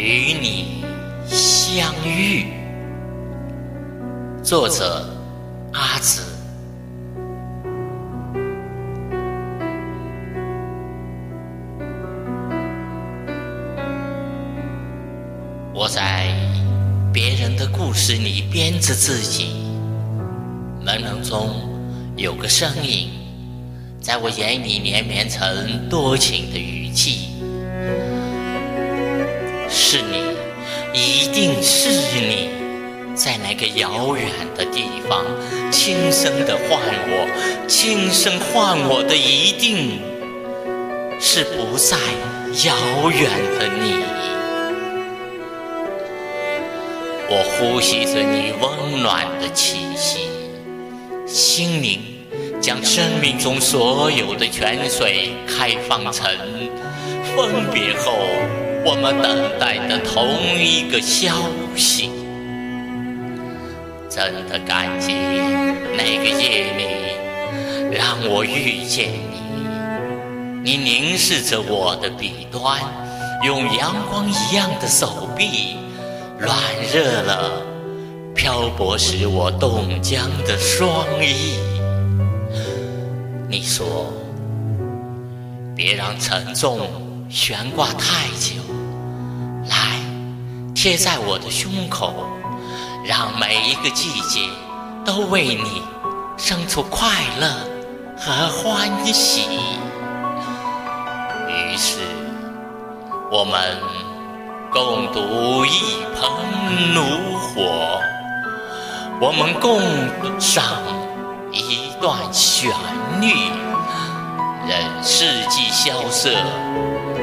与你相遇。作者：阿紫。我在别人的故事里编织自己，朦胧中有个身影，在我眼里连绵成多情的雨是你，一定是你，在那个遥远的地方，轻声的唤我，轻声唤我的一定是不再遥远的你。我呼吸着你温暖的气息，心灵将生命中所有的泉水开放成分别后我们等待的同一个消息。真的感激那个夜里让我遇见你，你凝视着我的笔端，用阳光一样的手臂。暖热了漂泊时我冻僵的双翼。你说，别让沉重悬挂太久，贴在我的胸口，让每一个季节都为你生出快乐和欢喜。于是，我们。共度一盆炉火，我们共赏一段旋律，任四季萧瑟，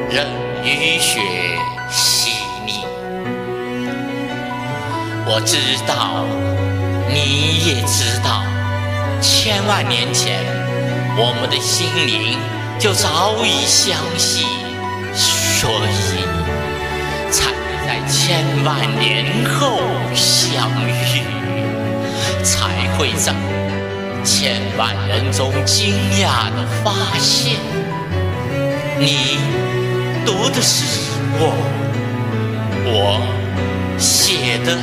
任雨雪我知道，你也知道，千万年前，我们的心灵就早已相系，所以。才会在千万年后相遇，才会在千万人中惊讶地发现，你读的是我，我写的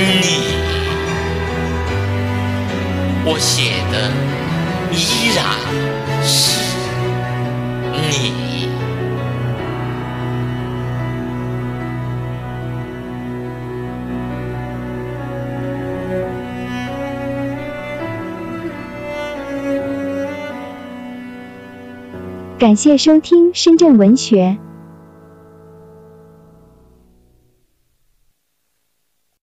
你，我写的依然是你。感谢收听深圳文学。